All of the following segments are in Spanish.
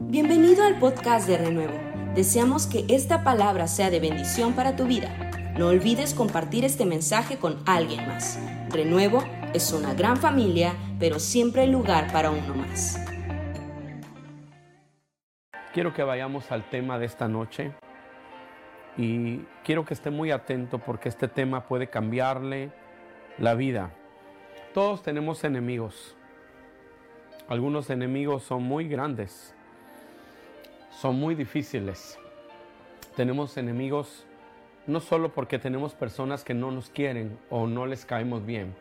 Bienvenido al podcast de Renuevo. Deseamos que esta palabra sea de bendición para tu vida. No olvides compartir este mensaje con alguien más. Renuevo es una gran familia, pero siempre hay lugar para uno más. Quiero que vayamos al tema de esta noche y quiero que esté muy atento porque este tema puede cambiarle la vida. Todos tenemos enemigos. Algunos enemigos son muy grandes son muy difíciles. Tenemos enemigos no solo porque tenemos personas que no nos quieren o no les caemos bien,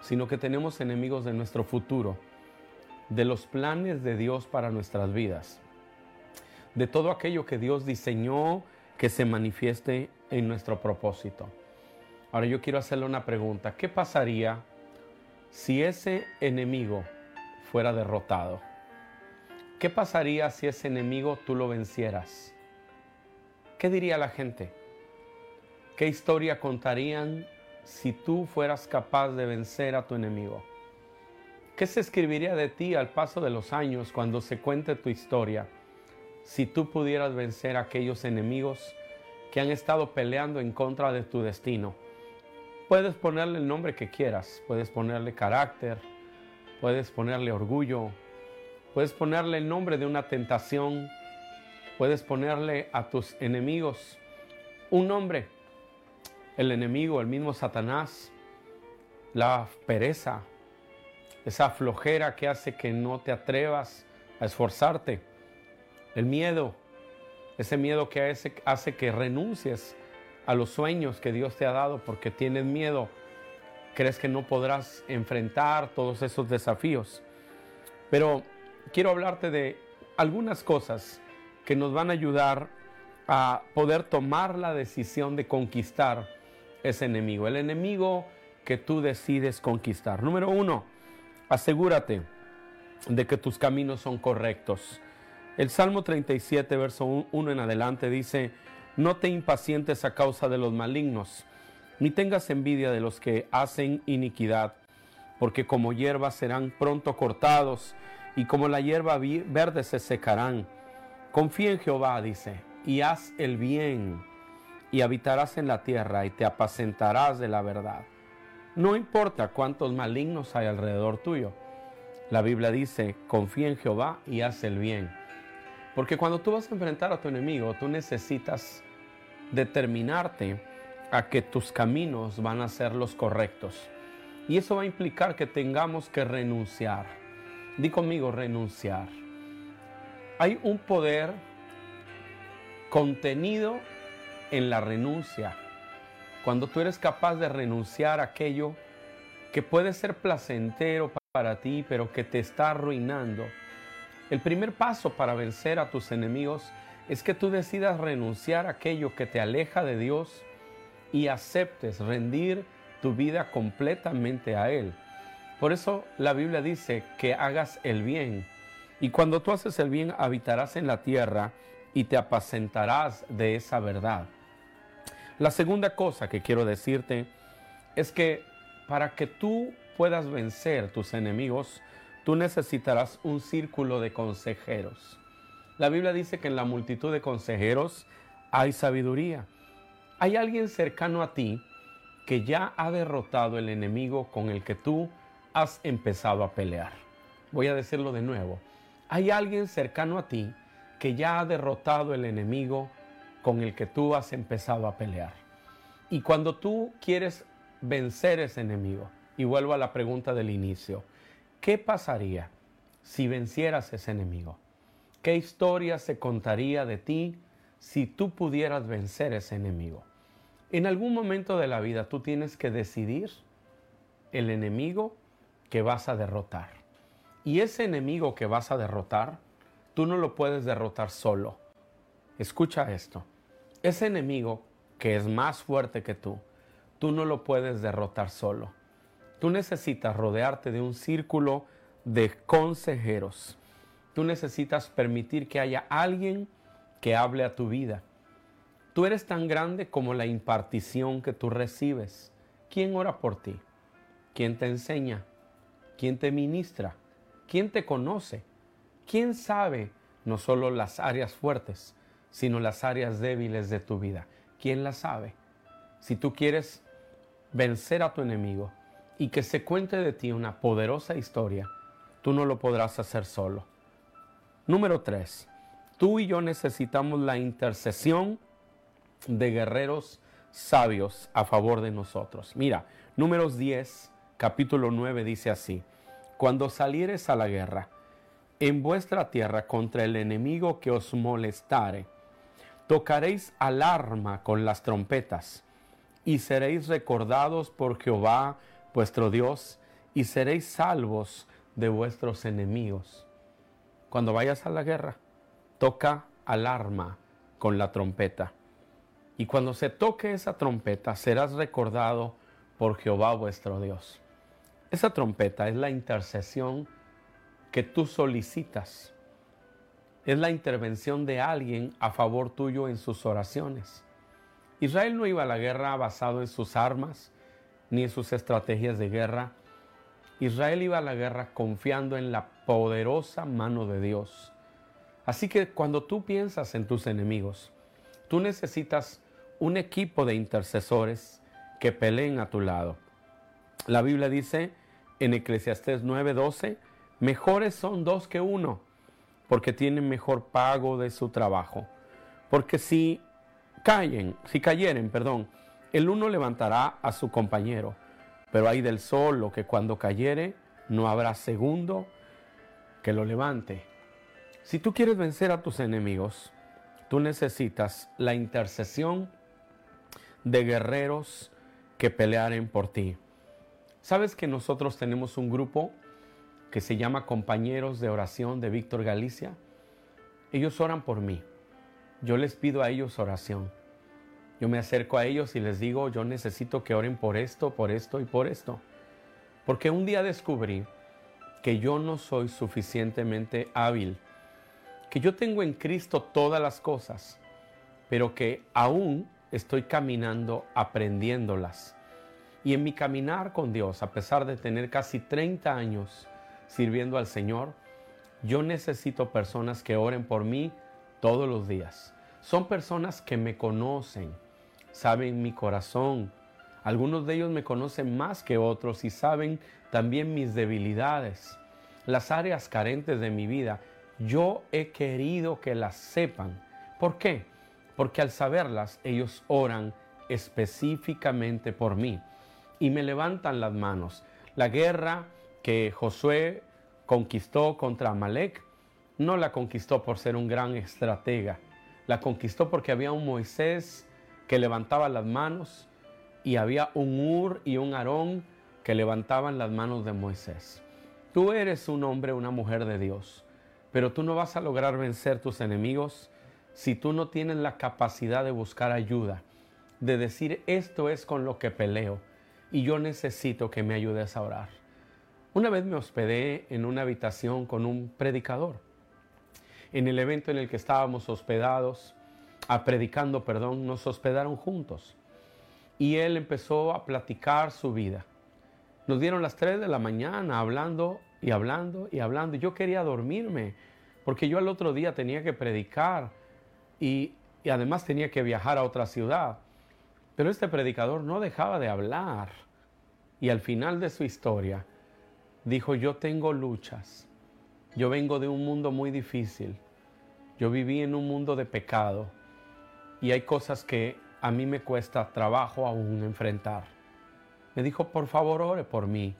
sino que tenemos enemigos de nuestro futuro, de los planes de Dios para nuestras vidas, de todo aquello que Dios diseñó que se manifieste en nuestro propósito. Ahora yo quiero hacerle una pregunta. ¿Qué pasaría si ese enemigo fuera derrotado? ¿Qué pasaría si ese enemigo tú lo vencieras? ¿Qué diría la gente? ¿Qué historia contarían si tú fueras capaz de vencer a tu enemigo? ¿Qué se escribiría de ti al paso de los años cuando se cuente tu historia si tú pudieras vencer a aquellos enemigos que han estado peleando en contra de tu destino? Puedes ponerle el nombre que quieras, puedes ponerle carácter, puedes ponerle orgullo, Puedes ponerle el nombre de una tentación. Puedes ponerle a tus enemigos un nombre. El enemigo, el mismo Satanás, la pereza, esa flojera que hace que no te atrevas a esforzarte, el miedo, ese miedo que hace, que renuncies a los sueños que Dios te ha dado porque tienes miedo, crees que no podrás enfrentar todos esos desafíos. Pero quiero hablarte de algunas cosas que nos van a ayudar a poder tomar la decisión de conquistar ese enemigo, el enemigo que tú decides conquistar. Número uno, asegúrate de que tus caminos son correctos. El Salmo 37, verso 1 en adelante dice, no te impacientes a causa de los malignos, ni tengas envidia de los que hacen iniquidad, porque como hierbas serán pronto cortados y como la hierba verde se secarán. Confía en Jehová, dice, y haz el bien, y habitarás en la tierra, y te apacentarás de la verdad. No importa cuántos malignos hay alrededor tuyo. La Biblia dice, confía en Jehová y haz el bien. Porque cuando tú vas a enfrentar a tu enemigo, tú necesitas determinarte a que tus caminos van a ser los correctos. Y eso va a implicar que tengamos que renunciar Di conmigo renunciar. Hay un poder contenido en la renuncia. Cuando tú eres capaz de renunciar a aquello que puede ser placentero para ti, pero que te está arruinando. El primer paso para vencer a tus enemigos es que tú decidas renunciar a aquello que te aleja de Dios y aceptes rendir tu vida completamente a Él. Por eso la Biblia dice que hagas el bien. Y cuando tú haces el bien, habitarás en la tierra y te apacentarás de esa verdad. La segunda cosa que quiero decirte es que para que tú puedas vencer tus enemigos, tú necesitarás un círculo de consejeros. La Biblia dice que en la multitud de consejeros hay sabiduría. Hay alguien cercano a ti que ya ha derrotado el enemigo con el que tú has empezado a pelear. Voy a decirlo de nuevo. Hay alguien cercano a ti que ya ha derrotado el enemigo con el que tú has empezado a pelear. Y cuando tú quieres vencer ese enemigo, y vuelvo a la pregunta del inicio, ¿qué pasaría si vencieras ese enemigo? ¿Qué historia se contaría de ti si tú pudieras vencer ese enemigo? En algún momento de la vida tú tienes que decidir el enemigo que vas a derrotar. Y ese enemigo que vas a derrotar, tú no lo puedes derrotar solo. Escucha esto. Ese enemigo que es más fuerte que tú, tú no lo puedes derrotar solo. Tú necesitas rodearte de un círculo de consejeros. Tú necesitas permitir que haya alguien que hable a tu vida. Tú eres tan grande como la impartición que tú recibes. ¿Quién ora por ti? ¿Quién te enseña? ¿Quién te ministra? ¿Quién te conoce? ¿Quién sabe no solo las áreas fuertes, sino las áreas débiles de tu vida. ¿Quién las sabe? Si tú quieres vencer a tu enemigo y que se cuente de ti una poderosa historia, tú no lo podrás hacer solo. Número 3. Tú y yo necesitamos la intercesión de guerreros sabios a favor de nosotros. Mira, números 10, capítulo 9 dice así, cuando salieres a la guerra en vuestra tierra contra el enemigo que os molestare, tocaréis alarma con las trompetas y seréis recordados por Jehová vuestro Dios y seréis salvos de vuestros enemigos. Cuando vayas a la guerra, toca alarma con la trompeta. Y cuando se toque esa trompeta, serás recordado por Jehová vuestro Dios. Esa trompeta es la intercesión que tú solicitas. Es la intervención de alguien a favor tuyo en sus oraciones. Israel no iba a la guerra basado en sus armas ni en sus estrategias de guerra. Israel iba a la guerra confiando en la poderosa mano de Dios. Así que cuando tú piensas en tus enemigos, tú necesitas un equipo de intercesores que peleen a tu lado. La Biblia dice en Eclesiastés 9:12, mejores son dos que uno, porque tienen mejor pago de su trabajo. Porque si caen, si cayeren, perdón, el uno levantará a su compañero, pero hay del solo que cuando cayere no habrá segundo que lo levante. Si tú quieres vencer a tus enemigos, tú necesitas la intercesión de guerreros que pelearen por ti. ¿Sabes que nosotros tenemos un grupo que se llama Compañeros de Oración de Víctor Galicia? Ellos oran por mí. Yo les pido a ellos oración. Yo me acerco a ellos y les digo, yo necesito que oren por esto, por esto y por esto. Porque un día descubrí que yo no soy suficientemente hábil, que yo tengo en Cristo todas las cosas, pero que aún estoy caminando aprendiéndolas. Y en mi caminar con Dios, a pesar de tener casi 30 años sirviendo al Señor, yo necesito personas que oren por mí todos los días. Son personas que me conocen, saben mi corazón. Algunos de ellos me conocen más que otros y saben también mis debilidades, las áreas carentes de mi vida. Yo he querido que las sepan. ¿Por qué? porque al saberlas ellos oran específicamente por mí y me levantan las manos. La guerra que Josué conquistó contra Amalek no la conquistó por ser un gran estratega, la conquistó porque había un Moisés que levantaba las manos y había un Ur y un Aarón que levantaban las manos de Moisés. Tú eres un hombre, una mujer de Dios, pero tú no vas a lograr vencer tus enemigos si tú no tienes la capacidad de buscar ayuda, de decir esto es con lo que peleo y yo necesito que me ayudes a orar. Una vez me hospedé en una habitación con un predicador. En el evento en el que estábamos hospedados, a predicando, perdón, nos hospedaron juntos. Y él empezó a platicar su vida. Nos dieron las 3 de la mañana hablando y hablando y hablando. Yo quería dormirme porque yo al otro día tenía que predicar y, además tenía que viajar a otra ciudad. Pero este predicador no dejaba de hablar y al final de su historia dijo, yo tengo luchas, yo vengo de un mundo muy difícil, yo viví en un mundo de pecado. Y hay cosas que a mí me cuesta trabajo aún enfrentar. Me dijo, por favor, ore por mí,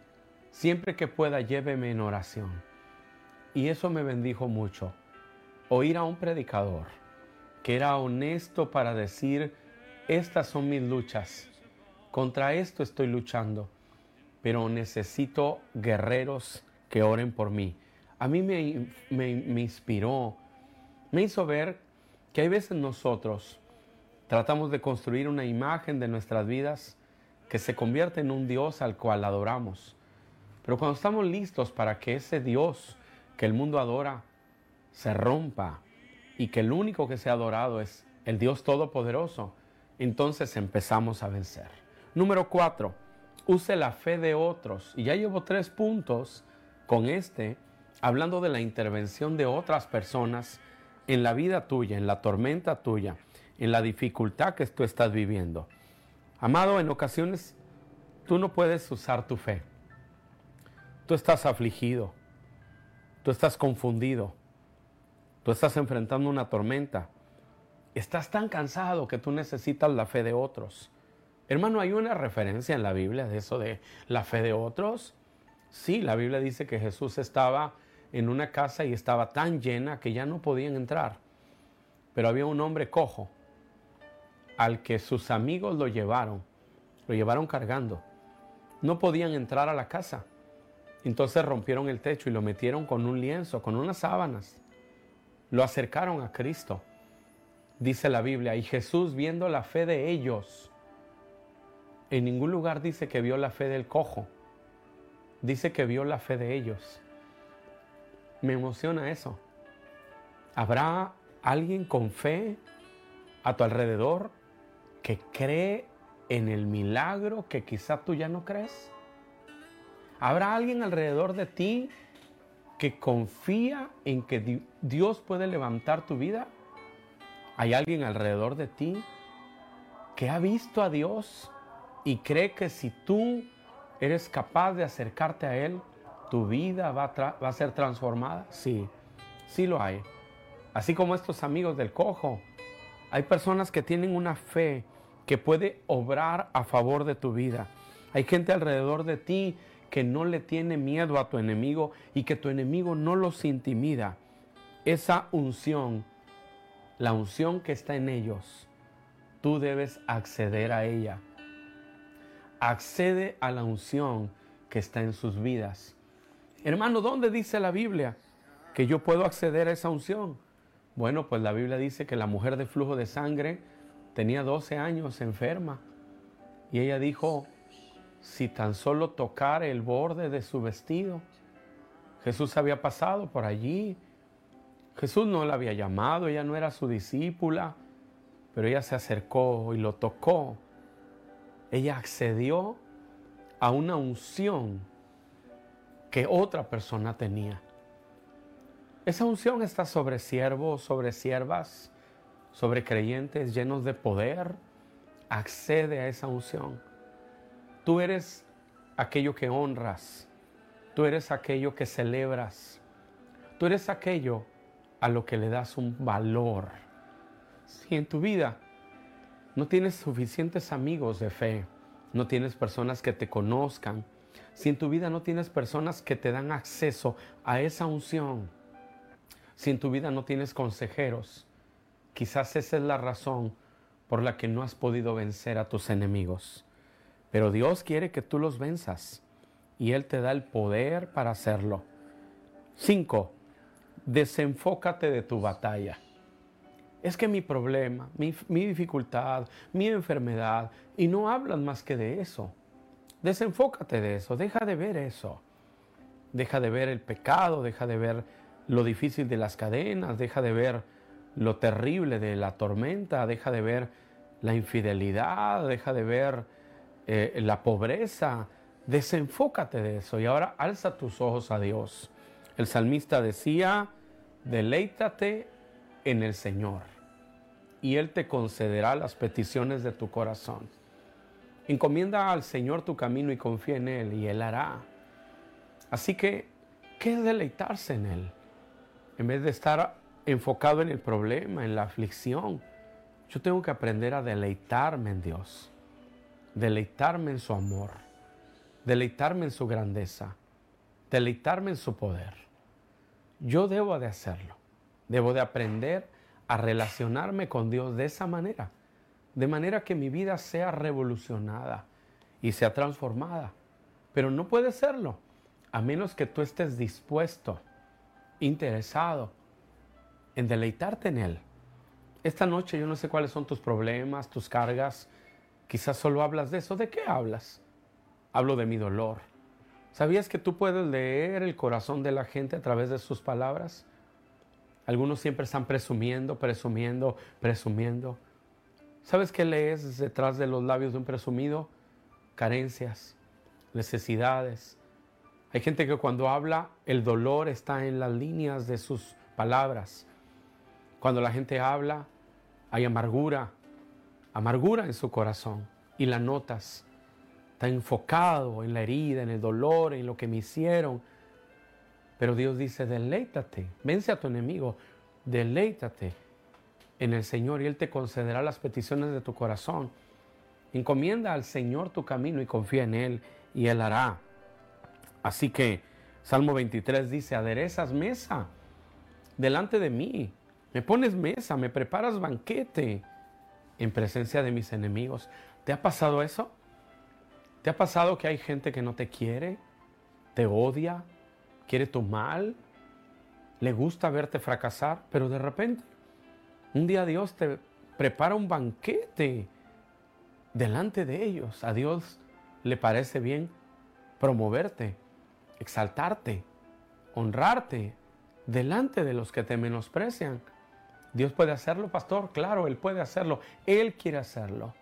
siempre que pueda lléveme en oración. Y eso me bendijo mucho, oír a un predicador que era honesto para decir, estas son mis luchas, contra esto estoy luchando, pero necesito guerreros que oren por mí. A mí me, me, inspiró, me hizo ver que hay veces nosotros tratamos de construir una imagen de nuestras vidas que se convierte en un Dios al cual adoramos. Pero cuando estamos listos para que ese Dios que el mundo adora se rompa, y que el único que se ha adorado es el Dios Todopoderoso, entonces empezamos a vencer. Número cuatro, use la fe de otros. Y ya llevo tres puntos con este, hablando de la intervención de otras personas en la vida tuya, en la tormenta tuya, en la dificultad que tú estás viviendo. Amado, en ocasiones tú no puedes usar tu fe. Tú estás afligido, tú estás confundido, tú estás enfrentando una tormenta, estás tan cansado que tú necesitas la fe de otros. Hermano, ¿hay una referencia en la Biblia de eso de la fe de otros? Sí, la Biblia dice que Jesús estaba en una casa y estaba tan llena que ya no podían entrar. Pero había un hombre cojo al que sus amigos lo llevaron, lo llevaron cargando. No podían entrar a la casa. Entonces rompieron el techo y lo metieron con un lienzo, con unas sábanas. Lo acercaron a Cristo. Dice la Biblia, y Jesús viendo la fe de ellos, en ningún lugar dice que vio la fe del cojo. Dice que vio la fe de ellos. Me emociona eso. ¿Habrá alguien con fe a tu alrededor que cree en el milagro que quizá tú ya no crees? ¿Habrá alguien alrededor de ti que confía en que Dios puede levantar tu vida? ¿Hay alguien alrededor de ti que ha visto a Dios y cree que si tú eres capaz de acercarte a Él, tu vida va a, va a ser transformada? Sí, sí lo hay. Así como estos amigos del cojo, hay personas que tienen una fe que puede obrar a favor de tu vida. Hay gente alrededor de ti que no le tiene miedo a tu enemigo y que tu enemigo no los intimida. Esa unción, la unción que está en ellos, tú debes acceder a ella accede a la unción que está en sus vidas. Hermano, ¿dónde dice la Biblia que yo puedo acceder a esa unción? Bueno, pues la Biblia dice que la mujer de flujo de sangre tenía 12 años enferma y ella dijo, si tan solo tocar el borde de su vestido, Jesús había pasado por allí, Jesús no la había llamado, ella no era su discípula, pero ella se acercó y lo tocó ella accedió a una unción que otra persona tenía. Esa unción está sobre siervos, sobre siervas, sobre creyentes llenos de poder. Accede a esa unción. Tú eres aquello que honras. Tú eres aquello que celebras. Tú eres aquello a lo que le das un valor. Si en tu vida no tienes suficientes amigos de fe, no tienes personas que te conozcan, si en tu vida no tienes personas que te dan acceso a esa unción, si en tu vida no tienes consejeros, quizás esa es la razón por la que no has podido vencer a tus enemigos. Pero Dios quiere que tú los venzas y Él te da el poder para hacerlo. 5. Desenfócate de tu batalla es que mi problema, mi, dificultad, mi enfermedad, y no hablan más que de eso. Desenfócate de eso, deja de ver eso. Deja de ver el pecado, deja de ver lo difícil de las cadenas, deja de ver lo terrible de la tormenta, deja de ver la infidelidad, deja de ver eh, la pobreza. Desenfócate de eso y ahora alza tus ojos a Dios. El salmista decía, deleítate en el Señor y Él te concederá las peticiones de tu corazón. Encomienda al Señor tu camino y confía en Él y Él hará. Así que, ¿qué es deleitarse en Él? En vez de estar enfocado en el problema, en la aflicción, yo tengo que aprender a deleitarme en Dios, deleitarme en su amor, deleitarme en su grandeza, deleitarme en su poder. Yo debo de hacerlo, debo de aprender a relacionarme con Dios de esa manera, de manera que mi vida sea revolucionada y sea transformada. Pero no puede serlo a menos que tú estés dispuesto, interesado en deleitarte en Él. Esta noche yo no sé cuáles son tus problemas, tus cargas. Quizás solo hablas de eso. ¿De qué hablas? Hablo de mi dolor. ¿Sabías que tú puedes leer el corazón de la gente a través de sus palabras? Algunos siempre están presumiendo, presumiendo, presumiendo. ¿Sabes qué lees detrás de los labios de un presumido? Carencias, necesidades. Hay gente que cuando habla, el dolor está en las líneas de sus palabras. Cuando la gente habla, hay amargura, amargura en su corazón y la notas. Está enfocado en la herida, en el dolor, en lo que me hicieron. Pero Dios dice, deleítate, vence a tu enemigo, deleítate en el Señor y Él te concederá las peticiones de tu corazón. Encomienda al Señor tu camino y confía en Él y Él hará. Así que Salmo 23 dice, aderezas mesa delante de mí, me pones mesa, me preparas banquete en presencia de mis enemigos. ¿Te ha pasado eso? ¿Te ha pasado que hay gente que no te quiere, te odia, quiere tu mal, le gusta verte fracasar, pero de repente un día Dios te prepara un banquete delante de ellos. A Dios le parece bien promoverte, exaltarte, honrarte delante de los que te menosprecian. Dios puede hacerlo, pastor, claro, Él puede hacerlo, Él quiere hacerlo.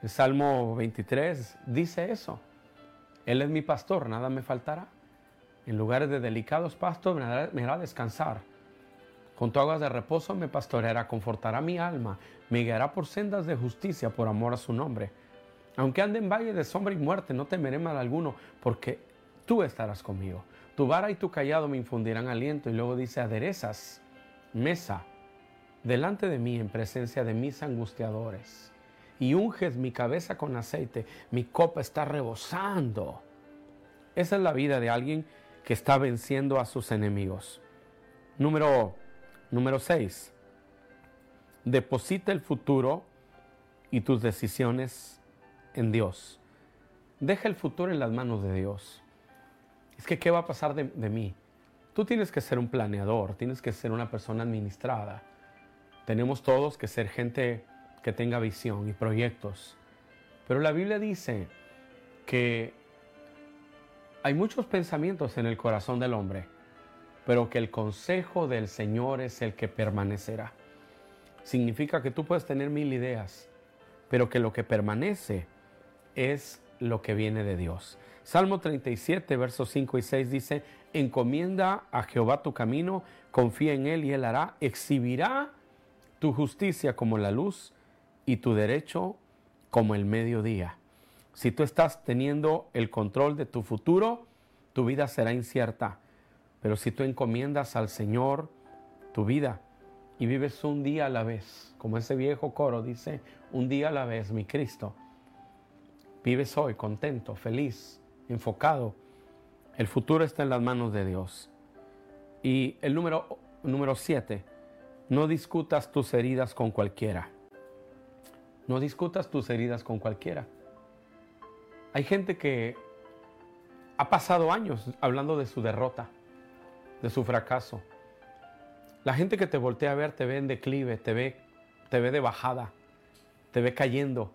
El Salmo 23 dice eso. Él es mi pastor, nada me faltará. En lugares de delicados pastos me hará, descansar. Con aguas de reposo me pastoreará, confortará mi alma, me guiará por sendas de justicia por amor a su nombre. Aunque ande en valle de sombra y muerte, no temeré mal alguno, porque tú estarás conmigo. Tu vara y tu callado me infundirán aliento. Y luego dice, aderezas mesa delante de mí en presencia de mis angustiadores y unges mi cabeza con aceite, mi copa está rebosando. Esa es la vida de alguien que está venciendo a sus enemigos. Número número 6. Deposita el futuro y tus decisiones en Dios. Deja el futuro en las manos de Dios. Es que, ¿qué va a pasar de, de mí? Tú tienes que ser un planeador, tienes que ser una persona administrada. Tenemos todos que ser gente que tenga visión y proyectos. Pero la Biblia dice que hay muchos pensamientos en el corazón del hombre, pero que el consejo del Señor es el que permanecerá. Significa que tú puedes tener mil ideas, pero que lo que permanece es lo que viene de Dios. Salmo 37, versos 5 y 6 dice, encomienda a Jehová tu camino, confía en Él y Él hará, exhibirá tu justicia como la luz y tu derecho como el mediodía. Si tú estás teniendo el control de tu futuro, tu vida será incierta. Pero si tú encomiendas al Señor tu vida y vives un día a la vez, como ese viejo coro dice, un día a la vez, mi Cristo, vives hoy contento, feliz, enfocado. El futuro está en las manos de Dios. Y el número, número siete, no discutas tus heridas con cualquiera. No discutas tus heridas con cualquiera. Hay gente que ha pasado años hablando de su derrota, de su fracaso. La gente que te voltea a ver te ve en declive, te ve, te ve de bajada, te ve cayendo.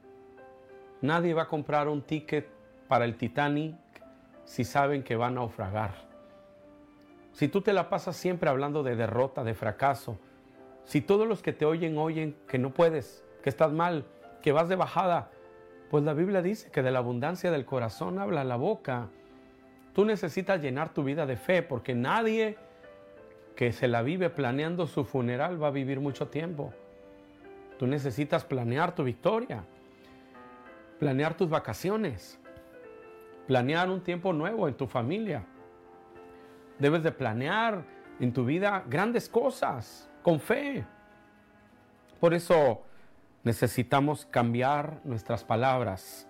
Nadie va a comprar un ticket para el Titanic si saben que va a naufragar. Si tú te la pasas siempre hablando de derrota, de fracaso, si todos los que te oyen oyen que no puedes, que estás mal, que vas de bajada, pues la Biblia dice que de la abundancia del corazón habla la boca. Tú necesitas llenar tu vida de fe porque nadie que se la vive planeando su funeral va a vivir mucho tiempo. Tú necesitas planear tu victoria, planear tus vacaciones, planear un tiempo nuevo en tu familia. Debes de planear en tu vida grandes cosas con fe. Por eso necesitamos cambiar nuestras palabras.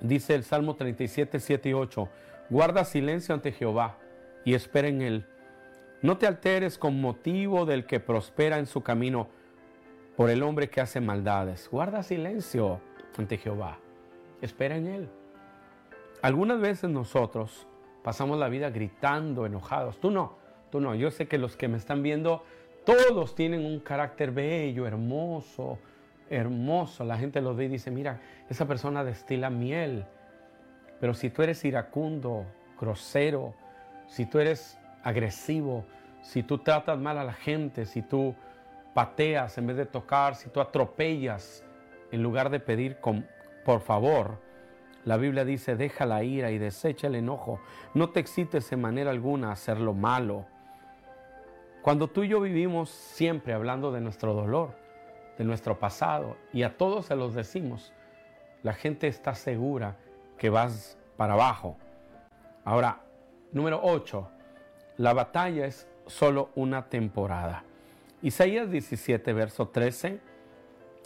Dice el Salmo 37, 7 y 8, guarda silencio ante Jehová y espera en él. No te alteres con motivo del que prospera en su camino por el hombre que hace maldades. Guarda silencio ante Jehová. Espera en él. Algunas veces nosotros pasamos la vida gritando, enojados. Tú no, tú no. Yo sé que los que me están viendo todos tienen un carácter bello, hermoso, hermoso. La gente los ve y dice, mira, esa persona destila miel. Pero si tú eres iracundo, grosero, si tú eres agresivo, si tú tratas mal a la gente, si tú pateas en vez de tocar, si tú atropellas en lugar de pedir con, por favor, la Biblia dice, deja la ira y desecha el enojo. No te excites en manera alguna a hacer lo malo Cuando tú y yo vivimos siempre hablando de nuestro dolor, de nuestro pasado, y a todos se los decimos, la gente está segura que vas para abajo. Ahora, número 8, la batalla es solo una temporada. Isaías 17, verso 13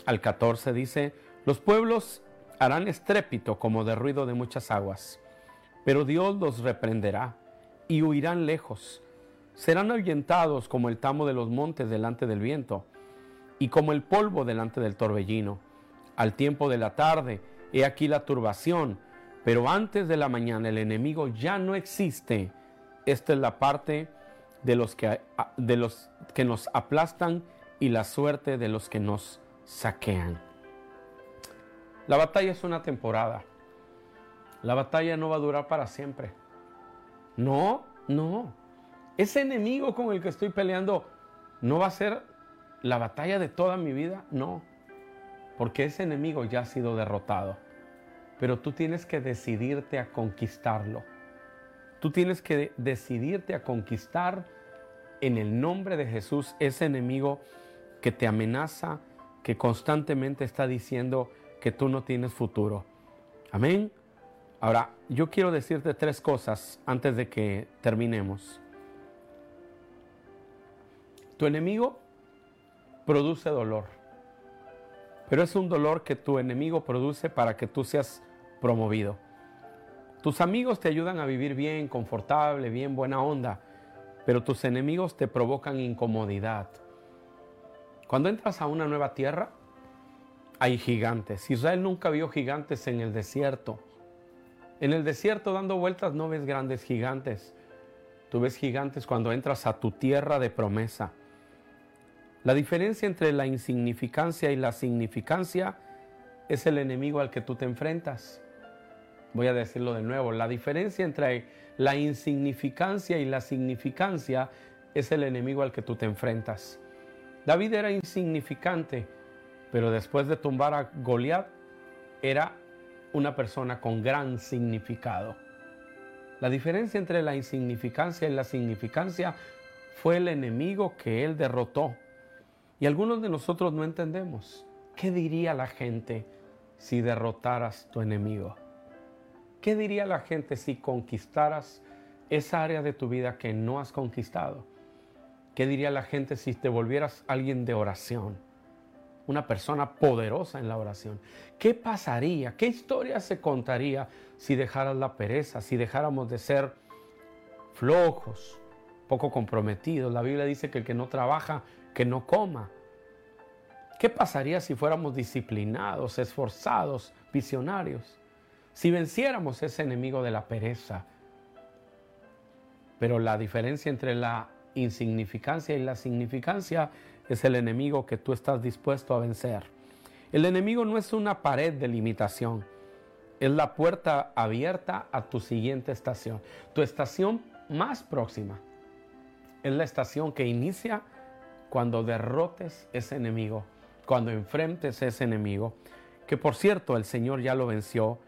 al 14 dice, los pueblos harán estrépito como de ruido de muchas aguas, pero Dios los reprenderá y huirán lejos. Serán ahuyentados como el tamo de los montes delante del viento y como el polvo delante del torbellino. Al tiempo de la tarde, he aquí la turbación, pero antes de la mañana el enemigo ya no existe. Esta es la parte de los que, de los que nos aplastan y la suerte de los que nos saquean. La batalla es una temporada. La batalla no va a durar para siempre. No, no. Ese enemigo con el que estoy peleando no va a ser la batalla de toda mi vida. No. Porque ese enemigo ya ha sido derrotado. Pero tú tienes que decidirte a conquistarlo. Tú tienes que decidirte a conquistar en el nombre de Jesús ese enemigo que te amenaza, que constantemente está diciendo que tú no tienes futuro. Amén. Ahora, yo quiero decirte tres cosas antes de que terminemos. Tu enemigo produce dolor, pero es un dolor que tu enemigo produce para que tú seas promovido. Tus amigos te ayudan a vivir bien, confortable, bien, buena onda, pero tus enemigos te provocan incomodidad. Cuando entras a una nueva tierra, hay gigantes. Israel nunca vio gigantes en el desierto. En el desierto dando vueltas no ves grandes gigantes. Tú ves gigantes cuando entras a tu tierra de promesa. La diferencia entre la insignificancia y la significancia es el enemigo al que tú te enfrentas. Voy a decirlo de nuevo. La diferencia entre la insignificancia y la significancia es el enemigo al que tú te enfrentas. David era insignificante, pero después de tumbar a Goliat, era una persona con gran significado. La diferencia entre la insignificancia y la significancia fue el enemigo que él derrotó. Y algunos de nosotros no entendemos. ¿Qué diría la gente si derrotaras tu enemigo? ¿Qué diría la gente si conquistaras esa área de tu vida que no has conquistado? ¿Qué diría la gente si te volvieras alguien de oración? Una persona poderosa en la oración. ¿Qué pasaría? ¿Qué historia se contaría si dejaras la pereza, si dejáramos de ser flojos, poco comprometidos? La Biblia dice que el que no trabaja, que no coma. ¿Qué pasaría si fuéramos disciplinados, esforzados, visionarios? Si venciéramos ese enemigo de la pereza. Pero la diferencia entre la insignificancia y la significancia es el enemigo que tú estás dispuesto a vencer. El enemigo no es una pared de limitación, es la puerta abierta a tu siguiente estación. Tu estación más próxima es la estación que inicia cuando derrotes ese enemigo, cuando enfrentes ese enemigo, que por cierto el Señor ya lo venció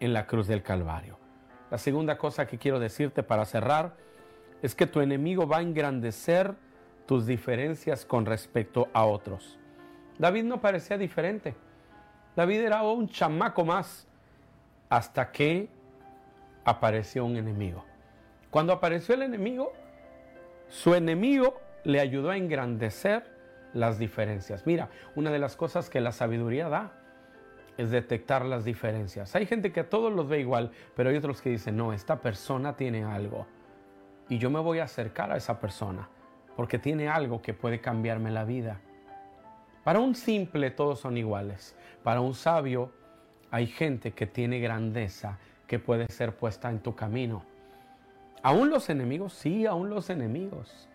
en la cruz del Calvario. La segunda cosa que quiero decirte para cerrar es que tu enemigo va a engrandecer tus diferencias con respecto a otros. David no parecía diferente. David era un chamaco más hasta que apareció un enemigo. Cuando apareció el enemigo, su enemigo le ayudó a engrandecer las diferencias. Mira, una de las cosas que la sabiduría da es detectar las diferencias. Hay gente que a todos los ve igual, pero hay otros que dicen, no, esta persona tiene algo y yo me voy a acercar a esa persona porque tiene algo que puede cambiarme la vida. Para un simple todos son iguales. Para un sabio hay gente que tiene grandeza que puede ser puesta en tu camino. Aún los enemigos, sí, aún los enemigos.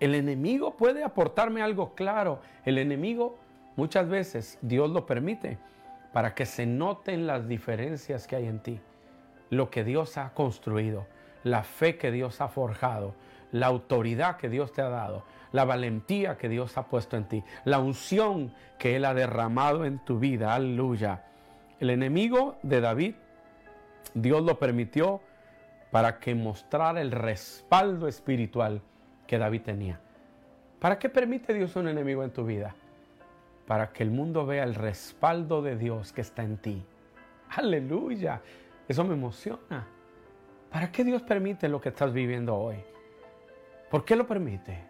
El enemigo puede aportarme algo claro. El enemigo muchas veces Dios lo permite para que se noten las diferencias que hay en ti, lo que Dios ha construido la fe que Dios ha forjado, la autoridad que Dios te ha dado, la valentía que Dios ha puesto en ti, la unción que Él ha derramado en tu vida. Aleluya. El enemigo de David, Dios lo permitió para que mostrara el respaldo espiritual que David tenía. ¿Para qué permite Dios un enemigo en tu vida? Para que el mundo vea el respaldo de Dios que está en ti. Aleluya. Eso me emociona. ¿Para qué Dios permite lo que estás viviendo hoy? ¿Por qué lo permite?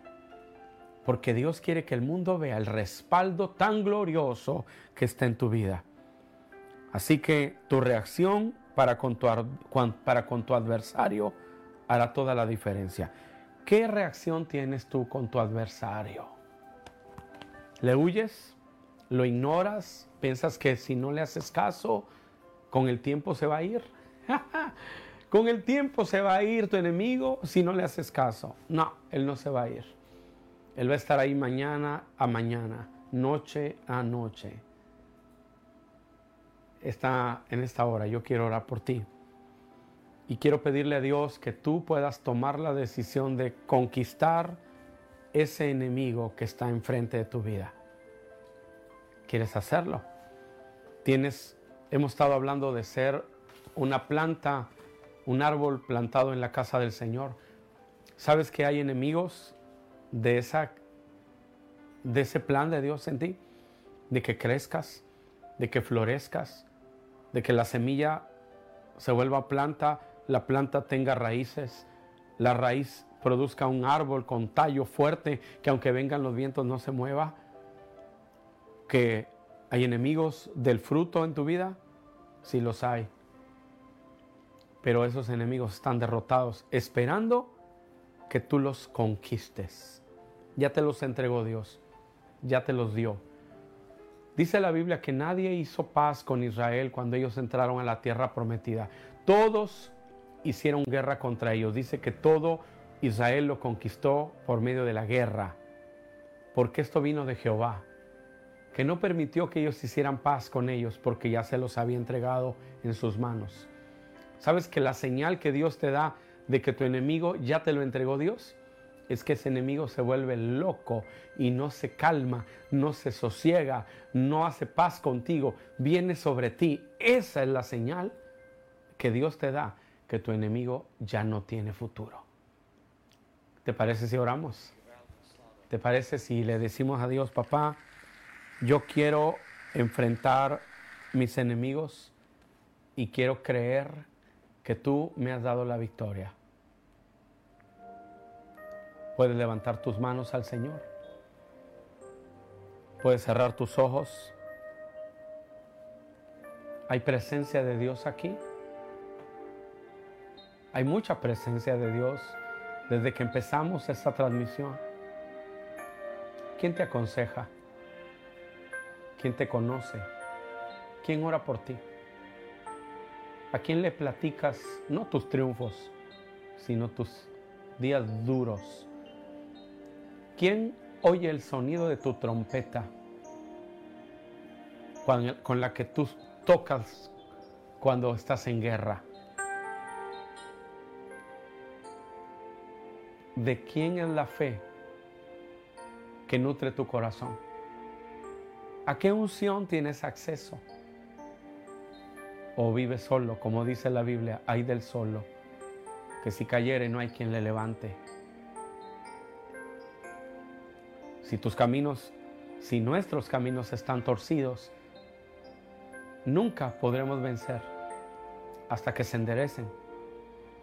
Porque Dios quiere que el mundo vea el respaldo tan glorioso que está en tu vida. Así que tu reacción para con tu, para con tu adversario hará toda la diferencia. ¿Qué reacción tienes tú con tu adversario? ¿Le huyes? ¿Lo ignoras? ¿Piensas que si no le haces caso, con el tiempo se va a ir? con el tiempo se va a ir tu enemigo si no le haces caso. No, él no se va a ir. Él va a estar ahí mañana a mañana, noche a noche. Está en esta hora, yo quiero orar por ti. Y quiero pedirle a Dios que tú puedas tomar la decisión de conquistar ese enemigo que está enfrente de tu vida. ¿Quieres hacerlo? Tienes, hemos estado hablando de ser una planta, un árbol plantado en la casa del Señor. ¿Sabes que hay enemigos de, esa, de ese plan de Dios en ti? De que crezcas, de que florezcas, de que la semilla se vuelva planta la planta tenga raíces, la raíz produzca un árbol con tallo fuerte que aunque vengan los vientos no se mueva, que hay enemigos del fruto en tu vida, sí los hay, pero esos enemigos están derrotados esperando que tú los conquistes. Ya te los entregó Dios, ya te los dio. Dice la Biblia que nadie hizo paz con Israel cuando ellos entraron a la tierra prometida. Todos hicieron guerra contra ellos. Dice que todo Israel lo conquistó por medio de la guerra, porque esto vino de Jehová, que no permitió que ellos hicieran paz con ellos, porque ya se los había entregado en sus manos. ¿Sabes que la señal que Dios te da de que tu enemigo ya te lo entregó Dios? Es que ese enemigo se vuelve loco y no se calma, no se sosiega, no hace paz contigo, viene sobre ti. Esa es la señal que Dios te da que tu enemigo ya no tiene futuro. ¿Te parece si oramos? ¿Te parece si le decimos a Dios, papá, yo quiero enfrentar mis enemigos y quiero creer que tú me has dado la victoria? Puedes levantar tus manos al Señor. Puedes cerrar tus ojos. ¿Hay presencia de Dios aquí? Hay mucha presencia de Dios desde que empezamos esta transmisión. ¿Quién te aconseja? ¿Quién te conoce? ¿Quién ora por ti? ¿A quién le platicas no tus triunfos, sino tus días duros? ¿Quién oye el sonido de tu trompeta con la que tú tocas cuando estás en guerra? De quién es la fe que nutre tu corazón. ¿A qué unción tienes acceso? ¿O vives solo, como dice la Biblia, hay del solo, que si cayere no hay quien le levante? Si tus caminos, si nuestros caminos están torcidos, nunca podremos vencer hasta que se enderecen.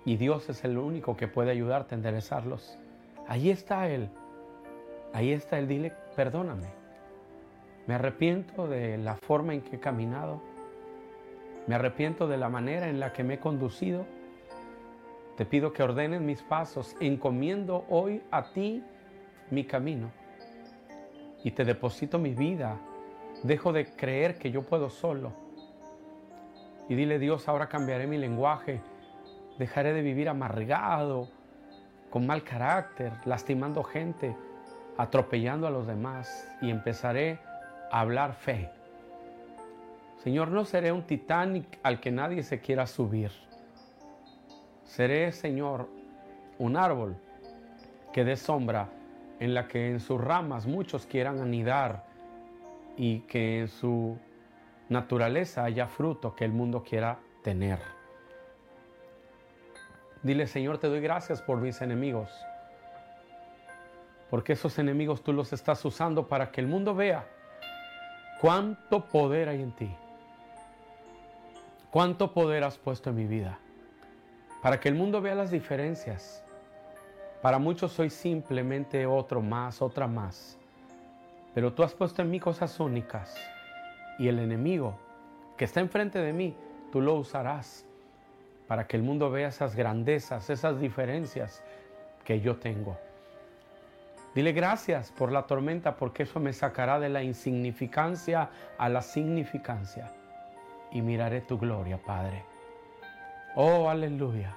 Y Dios es el único que puede ayudarte a enderezarlos. Ahí está Él. Ahí está Él. Dile, perdóname. Me arrepiento de la forma en que he caminado. Me arrepiento de la manera en la que me he conducido. Te pido que ordenes mis pasos. Encomiendo hoy a ti mi camino. Y te deposito mi vida. Dejo de creer que yo puedo solo. Y dile, Dios, ahora cambiaré mi lenguaje Dejaré de vivir amargado, con mal carácter, lastimando gente, atropellando a los demás y empezaré a hablar fe. Señor, no seré un Titanic al que nadie se quiera subir. Seré, Señor, un árbol que dé sombra en la que en sus ramas muchos quieran anidar y que en su naturaleza haya fruto que el mundo quiera tener. Dile, Señor, te doy gracias por mis enemigos. Porque esos enemigos tú los estás usando para que el mundo vea cuánto poder hay en ti. Cuánto poder has puesto en mi vida. Para que el mundo vea las diferencias. Para muchos soy simplemente otro más, otra más. Pero tú has puesto en mí cosas únicas. Y el enemigo que está enfrente de mí, tú lo usarás para que el mundo vea esas grandezas, esas diferencias que yo tengo. Dile gracias por la tormenta porque eso me sacará de la insignificancia a la significancia. Y miraré tu gloria, Padre. Oh, aleluya.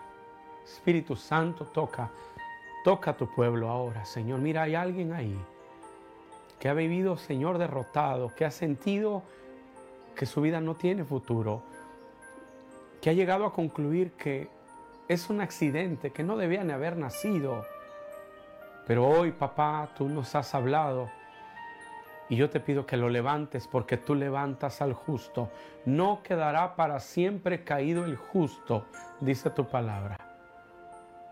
Espíritu Santo, toca, toca a tu pueblo ahora, Señor. Mira, hay alguien ahí que ha vivido, Señor, derrotado, que ha sentido que su vida no tiene futuro, ha llegado a concluir que es un accidente, que no debían haber nacido. Pero hoy, papá, tú nos has hablado y yo te pido que lo levantes porque tú levantas al justo. No quedará para siempre caído el justo, dice tu palabra.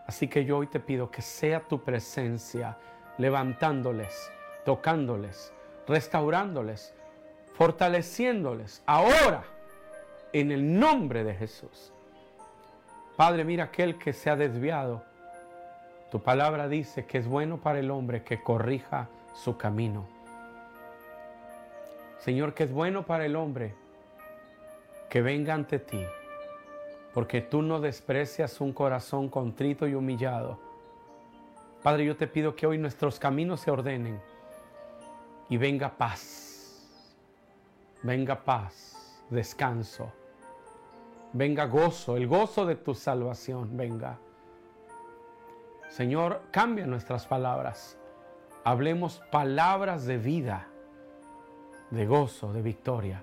Así que yo hoy te pido que sea tu presencia levantándoles, tocándoles, restaurándoles, fortaleciéndoles ahora en el nombre de Jesús. Padre, mira aquel que se ha desviado. Tu palabra dice que es bueno para el hombre que corrija su camino. Señor, que es bueno para el hombre que venga ante ti, porque tú no desprecias un corazón contrito y humillado. Padre, yo te pido que hoy nuestros caminos se ordenen y venga paz, venga paz, descanso venga gozo, el gozo de tu salvación, venga. Señor, cambia nuestras palabras. Hablemos palabras de vida, de gozo, de victoria.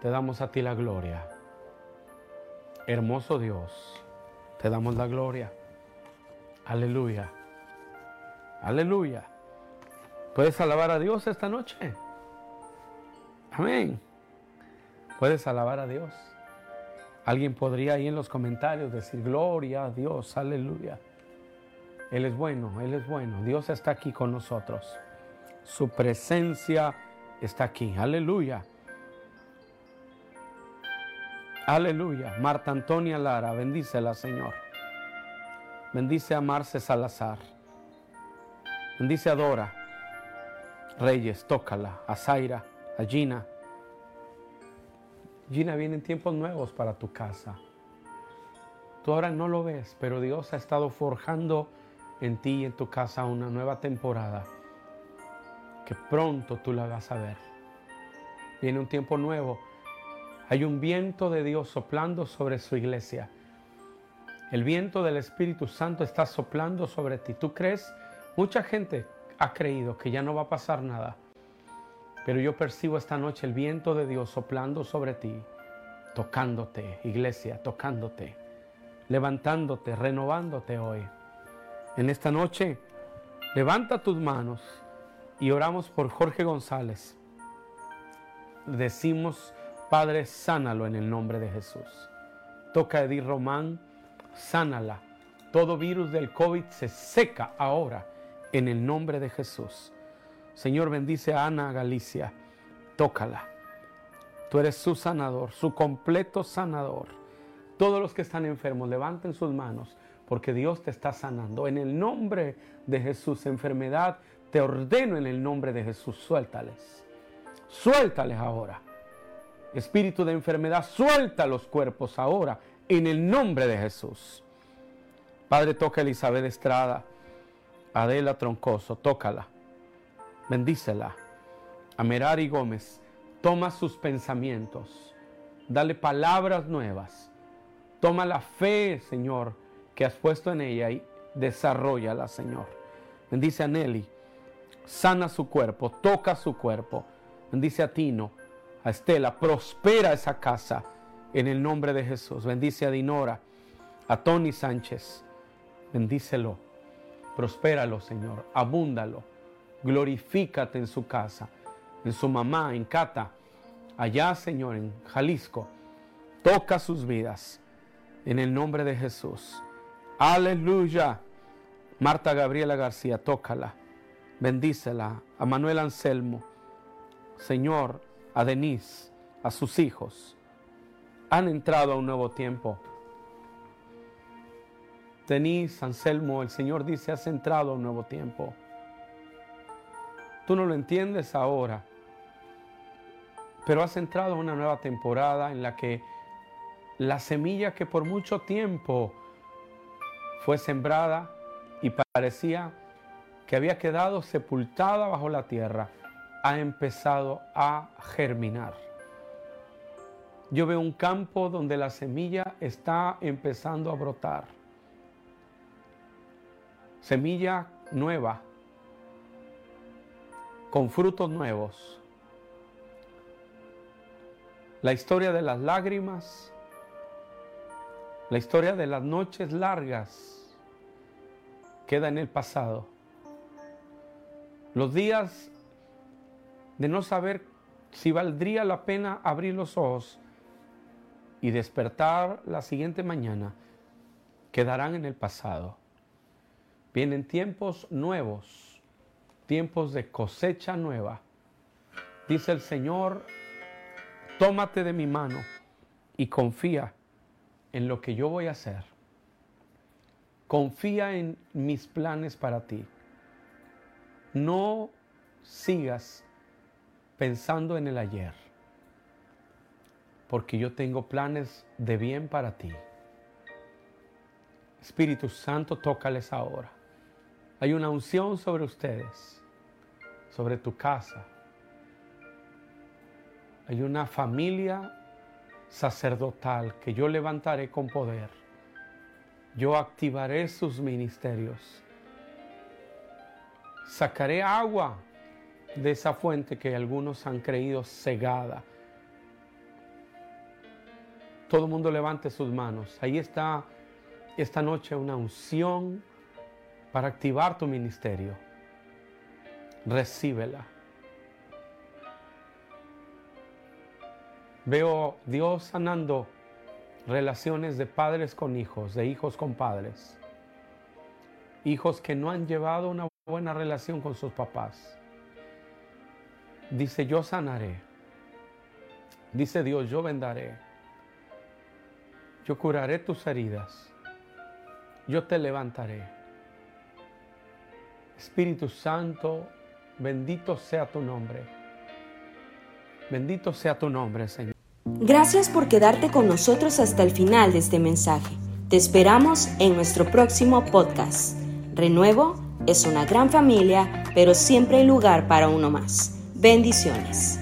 Te damos a ti la gloria. Hermoso Dios, te damos la gloria. Aleluya. Aleluya. ¿Puedes alabar a Dios esta noche? Amén. ¿Puedes alabar a Dios? Alguien podría ahí en los comentarios decir, gloria a Dios, aleluya. Él es bueno, Él es bueno. Dios está aquí con nosotros. Su presencia está aquí. Aleluya. Aleluya. Marta Antonia Lara, bendícela, Señor. Bendice a Marce Salazar. Bendice a Dora. Reyes, tócala. A Zaira, a Gina. Gina, vienen tiempos nuevos para tu casa. Tú ahora no lo ves, pero Dios ha estado forjando en ti y en tu casa una nueva temporada que pronto tú la vas a ver. Viene un tiempo nuevo. Hay un viento de Dios soplando sobre su iglesia. El viento del Espíritu Santo está soplando sobre ti. ¿Tú crees? Mucha gente ha creído que ya no va a pasar nada. Pero yo percibo esta noche el viento de Dios soplando sobre ti, tocándote, iglesia, tocándote, levantándote, renovándote hoy. En esta noche, levanta tus manos y oramos por Jorge González. Decimos, Padre, sánalo en el nombre de Jesús. Toca a Edith Román, sánala. Todo virus del COVID se seca ahora en el nombre de Jesús. Señor, bendice a Ana Galicia, tócala. Tú eres su sanador, su completo sanador. Todos los que están enfermos, levanten sus manos, porque Dios te está sanando. En el nombre de Jesús, enfermedad, te ordeno en el nombre de Jesús, suéltales. Suéltales ahora. Espíritu de enfermedad, suelta los cuerpos ahora, en el nombre de Jesús. Padre, toca a Elizabeth Estrada, Adela Troncoso, tócala bendícela. A Merari Gómez, toma sus pensamientos, dale palabras nuevas, toma la fe, Señor, que has puesto en ella y desarrollala, Señor. Bendice a Nelly, sana su cuerpo, toca su cuerpo. Bendice a Tino, a Estela, prospera esa casa en el nombre de Jesús. Bendice a Dinora, a Tony Sánchez, bendícelo, prospéralo, Señor, abúndalo glorifícate en su casa, en su mamá, en Cata, allá, Señor, en Jalisco. Toca sus vidas en el nombre de Jesús. Aleluya. Marta Gabriela García, tócala. Bendícela a Manuel Anselmo, Señor, a Denise, a sus hijos. Han entrado a un nuevo tiempo. Denise, Anselmo, el Señor dice, has entrado a un nuevo tiempo. Tú no lo entiendes ahora, pero has entrado a una nueva temporada en la que la semilla que por mucho tiempo fue sembrada y parecía que había quedado sepultada bajo la tierra, ha empezado a germinar. Yo veo un campo donde la semilla está empezando a brotar. Semilla nueva, con frutos nuevos. La historia de las lágrimas, la historia de las noches largas queda en el pasado. Los días de no saber si valdría la pena abrir los ojos y despertar la siguiente mañana quedarán en el pasado. Vienen tiempos nuevos, tiempos de cosecha nueva. Dice el Señor, tómate de mi mano y confía en lo que yo voy a hacer. Confía en mis planes para ti. No sigas pensando en el ayer, porque yo tengo planes de bien para ti. Espíritu Santo, tócales ahora. Hay una unción sobre ustedes, sobre tu casa. Hay una familia sacerdotal que yo levantaré con poder. Yo activaré sus ministerios sacaré agua de esa fuente que algunos han creído cegada. Todo el mundo levante sus manos. Ahí está esta noche una unción para activar tu ministerio. Recíbela. Veo Dios sanando relaciones de padres con hijos, de hijos con padres. Hijos que no han llevado una buena relación con sus papás. Dice, yo sanaré. Dice Dios, yo vendaré. Yo curaré tus heridas. Yo te levantaré. Espíritu Santo, bendito sea tu nombre. Bendito sea tu nombre, Señor. Gracias por quedarte con nosotros hasta el final de este mensaje. Te esperamos en nuestro próximo podcast. Renuevo es una gran familia, pero siempre hay lugar para uno más. Bendiciones.